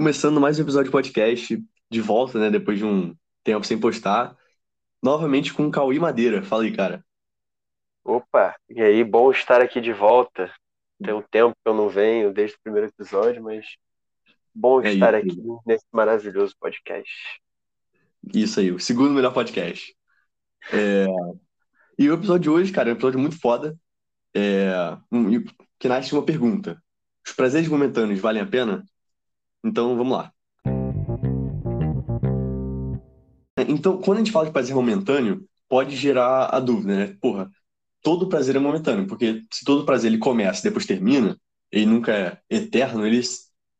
Começando mais um episódio de podcast, de volta, né? Depois de um tempo sem postar. Novamente com o Cauê Madeira. Fala aí, cara. Opa, e aí, bom estar aqui de volta. Tem um tempo que eu não venho desde o primeiro episódio, mas bom É estar isso aqui nesse maravilhoso podcast. Isso aí, o segundo melhor podcast. É, E o episódio de hoje, cara, é um episódio muito foda. É... Que nasce uma pergunta: Os prazeres momentâneos valem a pena? Então, vamos lá. Então, quando a gente fala de prazer momentâneo, pode gerar a dúvida, né? Porra, todo prazer é momentâneo, porque se todo prazer ele começa e depois termina, ele nunca é eterno, ele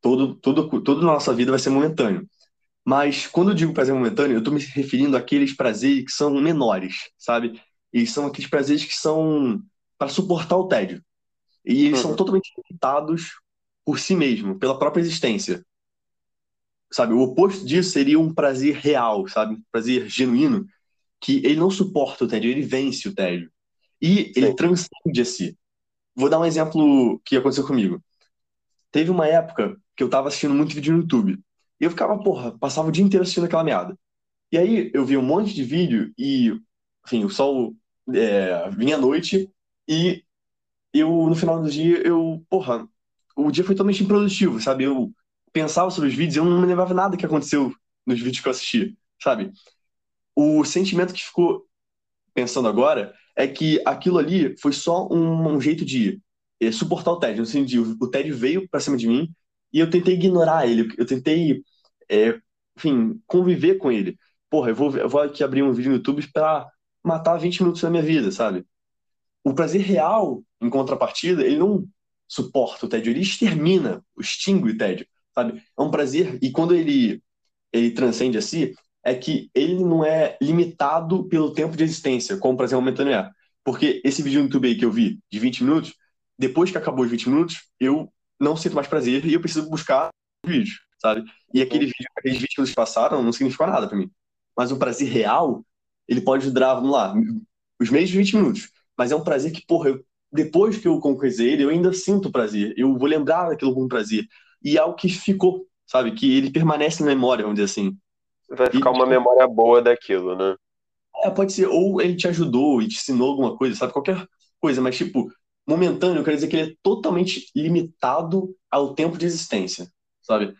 todo, todo, toda a nossa vida vai ser momentâneo. Mas quando eu digo prazer momentâneo, eu estou me referindo àqueles prazeres que são menores, sabe? E são aqueles prazeres que são para suportar o tédio. E eles são Uhum. totalmente limitados por si mesmo, pela própria existência. Sabe? O oposto disso seria um prazer real, sabe? Um prazer genuíno, que ele não suporta o tédio, ele vence o tédio. E ele Sim. transcende a si. Vou dar um exemplo que aconteceu comigo. Teve uma época que eu tava assistindo muito vídeo no YouTube. E eu ficava, porra, passava o dia inteiro assistindo aquela merda. E aí eu vi um monte de vídeo e, enfim, o sol é, vinha à noite e eu, no final do dia, eu, porra, o dia foi totalmente improdutivo, sabe? Eu pensava sobre os vídeos eu não me lembrava nada que aconteceu nos vídeos que eu assisti, sabe? O sentimento que ficou pensando agora é que aquilo ali foi só um, um jeito de eh, suportar o tédio. No sentido, o tédio veio pra cima de mim e eu tentei ignorar ele, eu tentei, eh, enfim, conviver com ele. Porra, eu vou, eu vou aqui abrir um vídeo no YouTube pra matar 20 minutos da minha vida, sabe? O prazer real, em contrapartida, ele não suporta o tédio, ele extermina, extingue o tédio, sabe? É um prazer, e quando ele, ele transcende a si, é que ele não é limitado pelo tempo de existência, como o prazer momentâneo é. Porque esse vídeo no YouTube aí que eu vi, de 20 minutos, depois que acabou os 20 minutos, eu não sinto mais prazer e eu preciso buscar o vídeo, sabe? E aquele vídeo, aqueles 20 minutos que passaram não significou nada pra mim. Mas o prazer real, ele pode durar, vamos lá, os mesmos 20 minutos. Mas é um prazer que, porra, eu- depois que eu concretizei ele, eu ainda sinto prazer. Eu vou lembrar daquilo com prazer. E é algo que ficou, sabe? Que ele permanece na memória, vamos dizer assim. Vai E, ficar uma tipo, memória boa daquilo, né? é, pode ser, ou ele te ajudou e te ensinou alguma coisa, sabe? Qualquer coisa, mas, tipo, momentâneo, quer dizer que ele é totalmente limitado ao tempo de existência, sabe?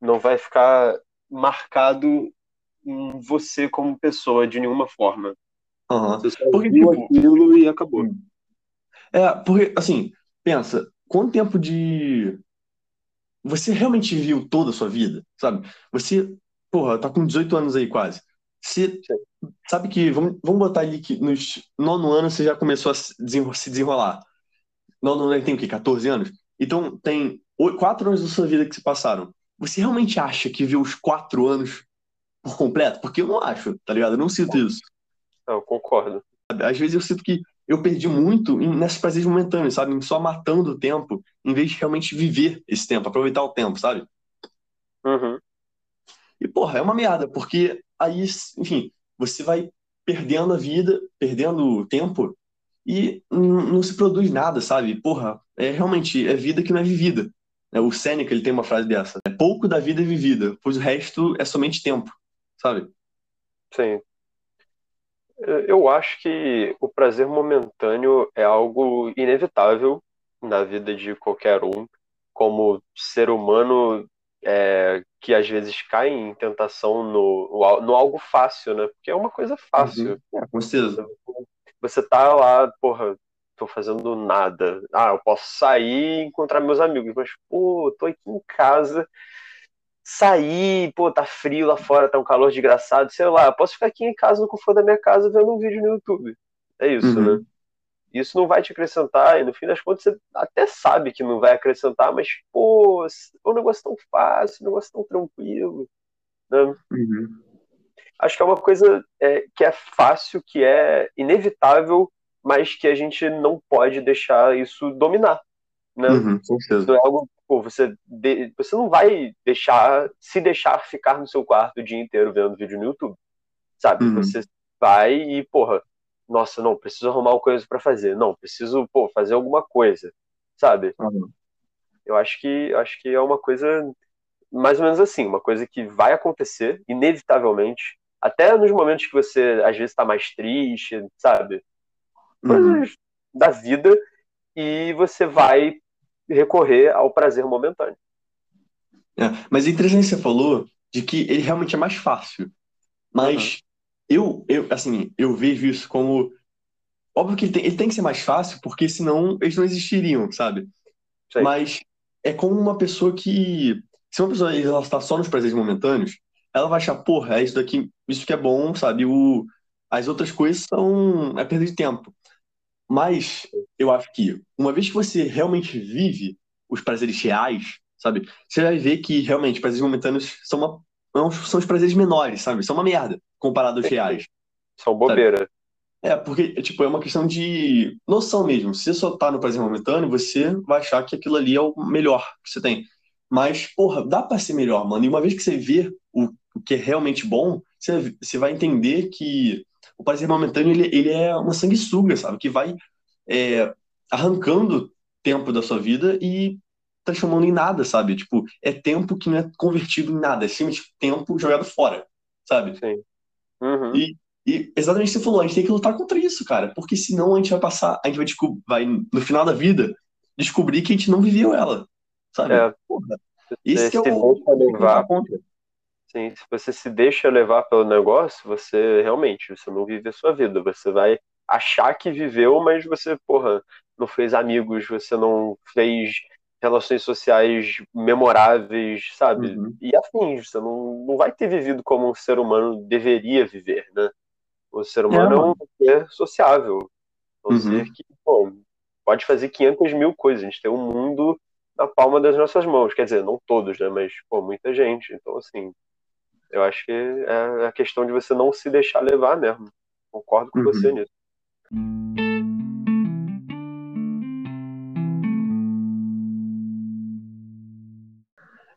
Não vai ficar marcado em você como pessoa de nenhuma forma. Aham. Você só Porque, viu tipo, aquilo e acabou. é, porque, assim, pensa, quanto tempo de. Você realmente viu toda a sua vida, sabe? Você, porra, tá com 18 anos aí quase. Você sabe que, vamos, vamos botar ali que no nono ano você já começou a se desenro- se desenrolar. Nono ano tem o quê? 14 anos? Então tem quatro anos da sua vida que se passaram. Você realmente acha que viu os quatro anos por completo? Porque eu não acho, tá ligado? Eu não sinto isso. Não, eu concordo. Às vezes eu sinto que eu perdi muito nesses prazeres momentâneos, sabe? Em só matando o tempo, em vez de realmente viver esse tempo, aproveitar o tempo, sabe? Uhum. E, porra, é uma merda, porque aí, enfim, você vai perdendo a vida, perdendo o tempo e não, se produz nada, sabe? Porra, é realmente, é vida que não é vivida. né? O Seneca, ele tem uma frase dessa, é pouco da vida é vivida, pois o resto é somente tempo, sabe? Sim. Eu acho que o prazer momentâneo é algo inevitável na vida de qualquer um, como ser humano é, que às vezes cai em tentação no, no algo fácil, né? Porque é uma coisa fácil. Uhum. É, com certeza. Você tá lá, porra, tô fazendo nada. Ah, eu posso sair e encontrar meus amigos, mas, pô, tô aqui em casa, sair, pô, tá frio lá fora, tá um calor desgraçado, sei lá, eu posso ficar aqui em casa no conforto da minha casa vendo um vídeo no YouTube. É isso, né? Uhum. Isso não vai te acrescentar, e no fim das contas você até sabe que não vai acrescentar, mas, pô, é um negócio tão fácil, um negócio tão tranquilo, né? Uhum. Acho que é uma coisa é, que é fácil, que é inevitável, mas que a gente não pode deixar isso dominar, né? Uhum, com certeza. Não é algo, pô, você, de- você não vai deixar, se deixar ficar no seu quarto o dia inteiro vendo vídeo no YouTube, sabe? Uhum. Você vai e, porra, nossa, não, preciso arrumar uma coisa pra fazer, não, preciso, pô, fazer alguma coisa, sabe? Uhum. Eu acho que, eu acho que é uma coisa mais ou menos assim, uma coisa que vai acontecer, inevitavelmente, até nos momentos que você às vezes está mais triste, sabe? Coisas uhum. da vida, e você vai recorrer ao prazer momentâneo. É, mas é interessante que você falou de que ele realmente é mais fácil. Mas uhum. eu, eu, assim, eu vejo isso como. Óbvio que ele tem, ele tem que ser mais fácil, porque senão eles não existiriam, sabe? Sei. Mas é como uma pessoa que. Se uma pessoa ela está só nos prazeres momentâneos, ela vai achar, porra, é isso daqui, isso que é bom, sabe? O, as outras coisas são. é perda de tempo. Mas eu acho que, uma vez que você realmente vive os prazeres reais, sabe? Você vai ver que realmente prazeres momentâneos são, uma, são os prazeres menores, sabe? São uma merda comparado aos reais. São bobeira. Sabe? É, porque, tipo, é uma questão de noção mesmo. Se você só tá no prazer momentâneo, você vai achar que aquilo ali é o melhor que você tem. Mas, porra, dá pra ser melhor, mano. E uma vez que você vê o, o que é realmente bom, você, você vai entender que o prazer momentâneo, ele, ele é uma sanguessuga, sabe? Que vai é, arrancando tempo da sua vida e transformando em nada, sabe? Tipo, é tempo que não é convertido em nada, é simplesmente tempo jogado fora, sabe? Sim. Uhum. E e exatamente o que você falou, a gente tem que lutar contra isso, cara. Porque senão a gente vai passar, a gente vai, vai no final da vida, descobrir que a gente não viveu ela. Sabe? É. Porra, esse é o. Levar, sim, se você se deixa levar pelo negócio, você realmente você não vive a sua vida. Você vai achar que viveu, mas você, porra, não fez amigos, você não fez relações sociais memoráveis, sabe? Uhum. E afins, você não, não vai ter vivido como um ser humano deveria viver, né? O ser humano é, é um ser sociável. É um uhum. ser que pô, pode fazer 500 mil coisas. A gente tem um mundo na palma das nossas mãos. Quer dizer, não todos, né? Mas, pô, muita gente. Então, assim, eu acho que é a questão de você não se deixar levar mesmo. Concordo com uhum. você nisso.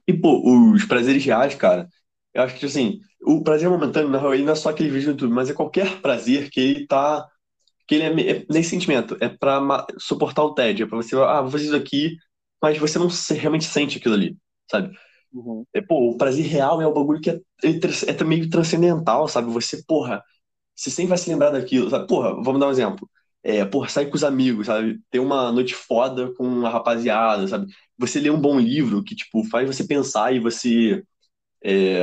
E, pô, os prazeres reais, cara, eu acho que, assim, o prazer momentâneo, na real, não é só aquele vídeo no YouTube, mas é qualquer prazer que ele tá. que ele é, é nesse sentimento. É pra suportar o tédio. É pra você, ah, vou fazer isso aqui, mas você não se, realmente sente aquilo ali, sabe? Uhum. É, pô, o prazer real é o bagulho que é, é, é meio transcendental, sabe? Você, porra, você sempre vai se lembrar daquilo, sabe? Porra, vamos dar um exemplo. É, porra, sair com os amigos, sabe? Ter uma noite foda com a rapaziada, sabe? Você lê um bom livro que, tipo, faz você pensar e você é,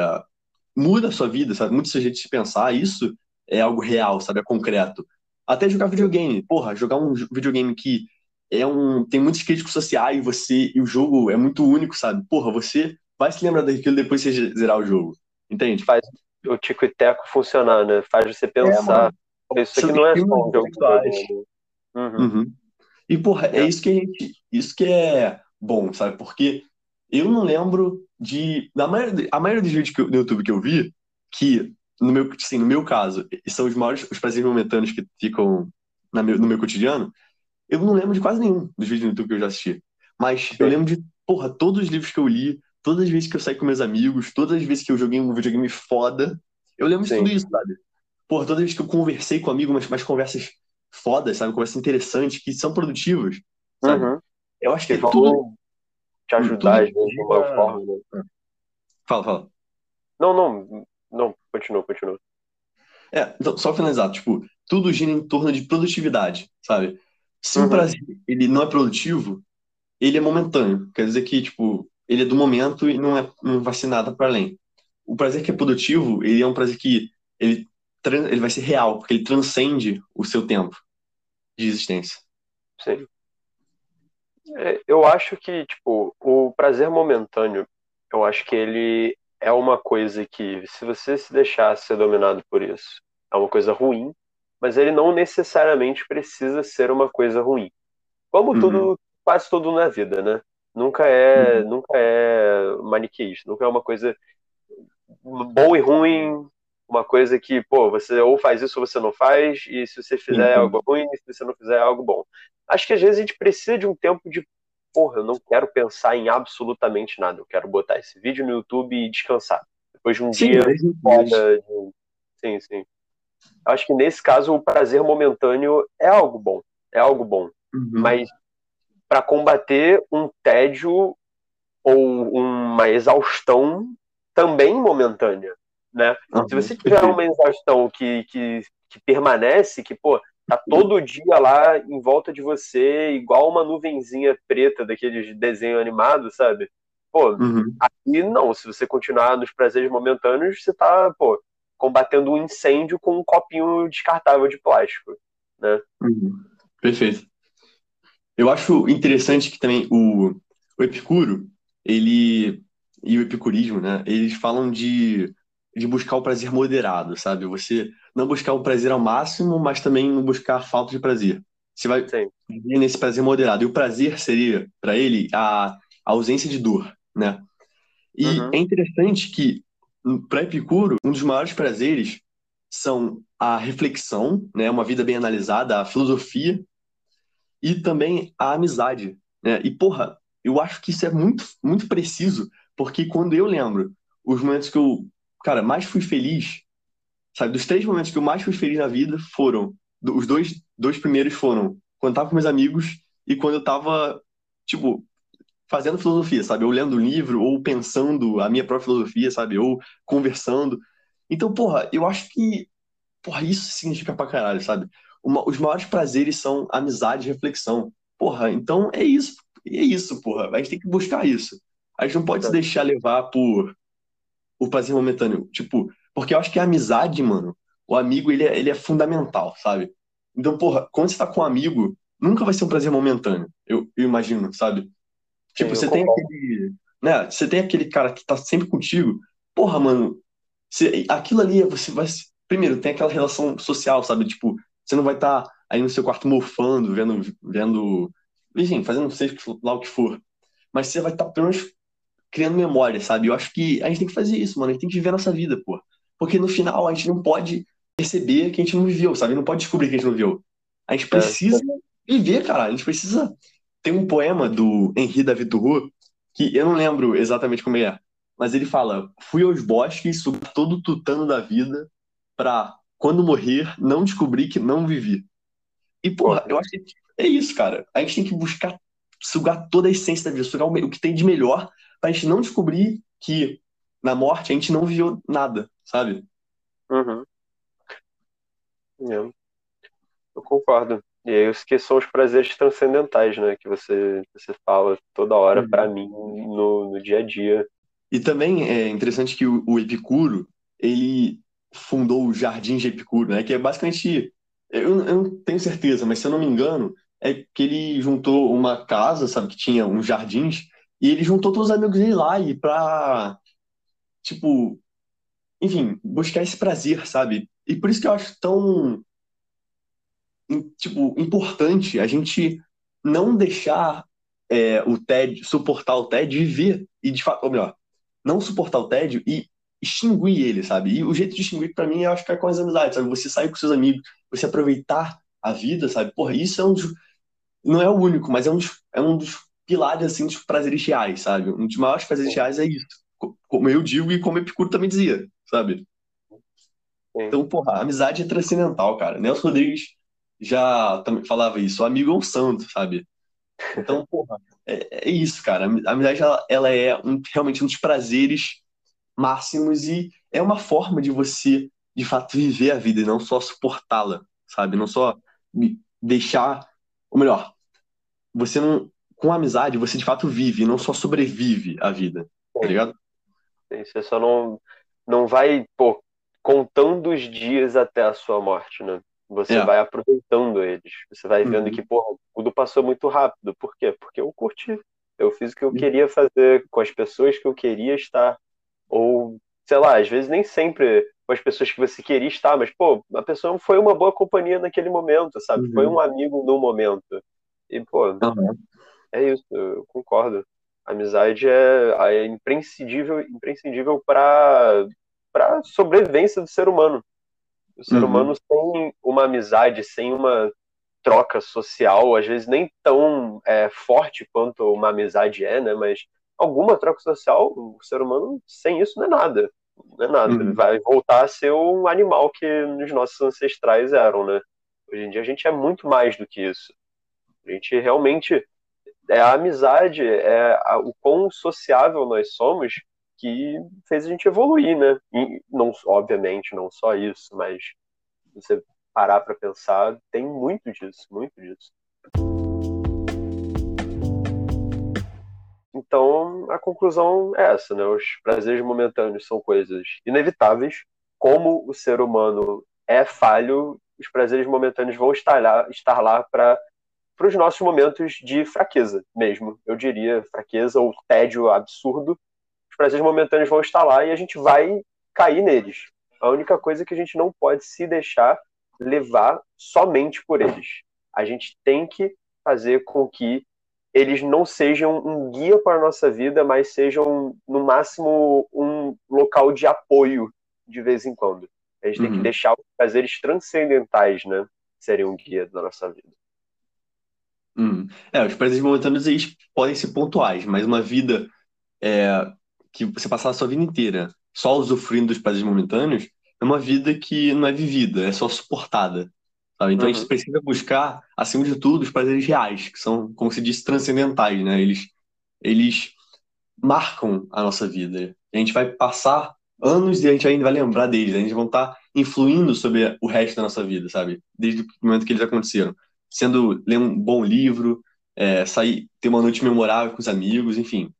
muda a sua vida, sabe? Muda o seu jeito de pensar. Isso é algo real, sabe? É concreto. Até jogar videogame. Porra, jogar um videogame que é um tem muitos críticos sociais você e o jogo é muito único, sabe? Porra, você vai se lembrar daquilo depois que você zerar o jogo. Entende? Faz o tico e teco funcionar, né? Faz você é, pensar. É, isso aqui não é só um jogo. Né? Uhum. Uhum. E, porra, é. é isso que a gente. Isso que é bom, sabe? Porque eu não lembro de. Na maioria, a maioria dos vídeos que eu, do YouTube que eu vi, que, no meu, assim, no meu caso, são os maiores, os prazeres momentâneos que ficam na meu, no meu cotidiano, eu não lembro de quase nenhum dos vídeos do YouTube que eu já assisti. Mas eu lembro de, porra, todos os livros que eu li, todas as vezes que eu saí com meus amigos, todas as vezes que eu joguei um videogame foda, eu lembro Sim. de tudo isso, sabe? Todas as vezes que eu conversei com um amigo, mas, mas conversas fodas, sabe? Conversas interessantes, que são produtivas, sabe? Uhum. Eu acho que, que é tudo te ajudar, às vezes, de uma forma. Né? Fala, fala. Não, não, não, continua, continua. É, então, só finalizar, tipo, tudo gira em torno de produtividade, sabe? Se uhum. o prazer ele não é produtivo, ele é momentâneo. Quer dizer que, tipo, ele é do momento e não, é, não vai ser nada para além. O prazer que é produtivo, ele é um prazer que ele, ele vai ser real, porque ele transcende o seu tempo de existência. Sim. É, eu acho que, tipo, o prazer momentâneo, eu acho que ele é uma coisa que, se você se deixar ser dominado por isso, é uma coisa ruim, mas ele não necessariamente precisa ser uma coisa ruim. Como uhum. tudo, quase tudo na vida, né? Nunca é, uhum. nunca é maniqueísta, nunca é uma coisa bom e ruim, uma coisa que, pô, você ou faz isso ou você não faz, e se você fizer uhum. algo ruim, se você não fizer é algo bom. Acho que às vezes a gente precisa de um tempo de, porra, eu não quero pensar em absolutamente nada, eu quero botar esse vídeo no YouTube e descansar. Depois de um sim, dia foda. De... Sim, sim. Acho que nesse caso o prazer momentâneo é algo bom, é algo bom. Uhum. Mas para combater um tédio ou uma exaustão também momentânea, né? Uhum, Se você tiver uma exaustão que, que, que permanece, que, pô, tá todo dia lá em volta de você, igual uma nuvenzinha preta daqueles desenho animado, sabe? Pô, uhum. aqui não, se você continuar nos prazeres momentâneos, você tá, pô, combatendo um incêndio com um copinho descartável de plástico, né? Uhum. Perfeito. Eu acho interessante que também o, o Epicuro, ele e o epicurismo, né? Eles falam de, de buscar o prazer moderado, sabe? Você não buscar o prazer ao máximo, mas também não buscar falta de prazer. Você vai viver nesse prazer moderado. E o prazer seria, para ele, a, a, ausência de dor, né? E uhum. é interessante que, para Epicuro, um dos maiores prazeres são a reflexão, né? Uma vida bem analisada, a filosofia e também a amizade, né? E, porra, eu acho que isso é muito, muito preciso, porque quando eu lembro os momentos que eu, cara, mais fui feliz, sabe, dos três momentos que eu mais fui feliz na vida foram, os dois, dois primeiros foram quando eu tava com meus amigos e quando eu tava, tipo, fazendo filosofia, sabe, ou lendo livro, ou pensando a minha própria filosofia, sabe, ou conversando. Então, porra, eu acho que, porra, isso significa pra caralho, sabe? Uma, os maiores prazeres são amizade e reflexão. Porra, então é isso. É isso, porra. A gente tem que buscar isso. A gente não pode se deixar levar por o prazer momentâneo. Tipo, porque eu acho que a amizade, mano, o amigo, ele é, ele é fundamental, sabe? Então, porra, quando você tá com um amigo, nunca vai ser um prazer momentâneo, eu, eu imagino, sabe? Tipo, Sim, você tem aquele. Né, você tem aquele cara que tá sempre contigo. Porra, mano, você, aquilo ali, você vai. Primeiro, tem aquela relação social, sabe? Tipo, você não vai estar tá aí no seu quarto mofando, vendo, vendo. Enfim, fazendo seja lá o que for. Mas você vai estar, tá, pelo menos, criando memória, sabe? Eu acho que a gente tem que fazer isso, mano. A gente tem que viver a nossa vida, pô. Porque no final a gente não pode perceber que a gente não viveu, sabe? Não pode descobrir que a gente não viveu. A gente é. precisa é. viver, cara. A gente precisa. Tem um poema do Henri David Thoreau que eu não lembro exatamente como é, mas ele fala: Fui aos bosques, subi todo o tutano da vida, pra, quando morrer, não descobrir que não vivi. E, porra, eu acho que é isso, cara. A gente tem que buscar sugar toda a essência da vida, sugar o que tem de melhor pra gente não descobrir que na morte a gente não viveu nada, sabe? Uhum. É. Eu concordo. E aí, os que são os prazeres transcendentais, né? Que você, você fala toda hora uhum. para mim no, no dia a dia. E também é interessante que o, o Epicuro, ele fundou o Jardim de Epicuro, né? Que é basicamente, eu, eu não tenho certeza, mas se eu não me engano, é que ele juntou uma casa, sabe, que tinha uns jardins, e ele juntou todos os amigos dele lá e pra, tipo, enfim, buscar esse prazer, sabe? E por isso que eu acho tão, tipo, importante a gente não deixar é, o TED, suportar o TED e viver, e de fato, ou melhor, não suportar o tédio e extinguir ele, sabe? E o jeito de extinguir, para mim, eu acho que é com as amizades, sabe? Você sair com seus amigos, você aproveitar a vida, sabe? Porra, isso é um dos. Não é o único, mas é um dos, é um dos pilares, assim, dos prazeres reais, sabe? Um dos maiores prazeres reais é isso. Como eu digo e como Epicuro também dizia, sabe? Então, porra, a amizade é transcendental, cara. Nelson Rodrigues já também falava isso. O amigo é um santo, sabe? Então, porra, é, é isso, cara. A amizade, ela, ela é um, realmente um dos prazeres máximos e é uma forma de você, de fato, viver a vida e não só suportá-la, sabe? Não só deixar, ou melhor, você não, com a amizade, você de fato vive, não só sobrevive a vida, tá ligado? Você só não, não vai, pô, contando os dias até a sua morte, né? Você é. vai aproveitando eles. Você vai vendo uhum. que, pô, tudo passou muito rápido. Por quê? Porque eu curti. Eu fiz o que eu queria fazer com as pessoas que eu queria estar. Ou, sei lá, às vezes nem sempre com as pessoas que você queria estar, mas, pô, a pessoa foi uma boa companhia naquele momento, sabe? Uhum. Foi um amigo no momento. E, pô, uhum. é isso, eu concordo. A amizade é, é imprescindível, imprescindível para para sobrevivência do ser humano. O ser uhum. humano sem uma amizade, sem uma troca social, às vezes nem tão é, forte quanto uma amizade é, né? Mas alguma troca social, o ser humano sem isso não é nada. Não é nada. Uhum. Ele vai voltar a ser um animal que os nossos ancestrais eram, né? Hoje em dia a gente é muito mais do que isso. A gente realmente é a amizade, é a, o quão sociável nós somos que fez a gente evoluir, né? E não, obviamente, não só isso, mas você parar para pensar, tem muito disso, muito disso. Então, a conclusão é essa, né? Os prazeres momentâneos são coisas inevitáveis. Como o ser humano é falho, os prazeres momentâneos vão estar lá, estar lá para os nossos momentos de fraqueza mesmo. Eu diria fraqueza ou tédio absurdo. Os prazeres momentâneos vão estar lá e a gente vai cair neles. A única coisa é que a gente não pode se deixar levar somente por eles. A gente tem que fazer com que eles não sejam um guia para a nossa vida, mas sejam, no máximo, um local de apoio de vez em quando. A gente uhum. tem que uhum. deixar os prazeres transcendentais, né? Serem um guia da nossa vida. Hum. É, os prazeres momentâneos eles podem ser pontuais, mas uma vida é, que você passar a sua vida inteira só usufruindo dos prazeres momentâneos é uma vida que não é vivida, é só suportada. Então uhum. a gente uhum. precisa buscar, acima de tudo, os prazeres reais, que são, como se diz, transcendentais, né? Eles, eles marcam a nossa vida. A gente vai passar anos e a gente ainda vai lembrar deles, a gente vai estar influindo sobre o resto da nossa vida, sabe? Desde o momento que eles aconteceram. Sendo ler um bom livro, é, sair, ter uma noite memorável com os amigos, enfim.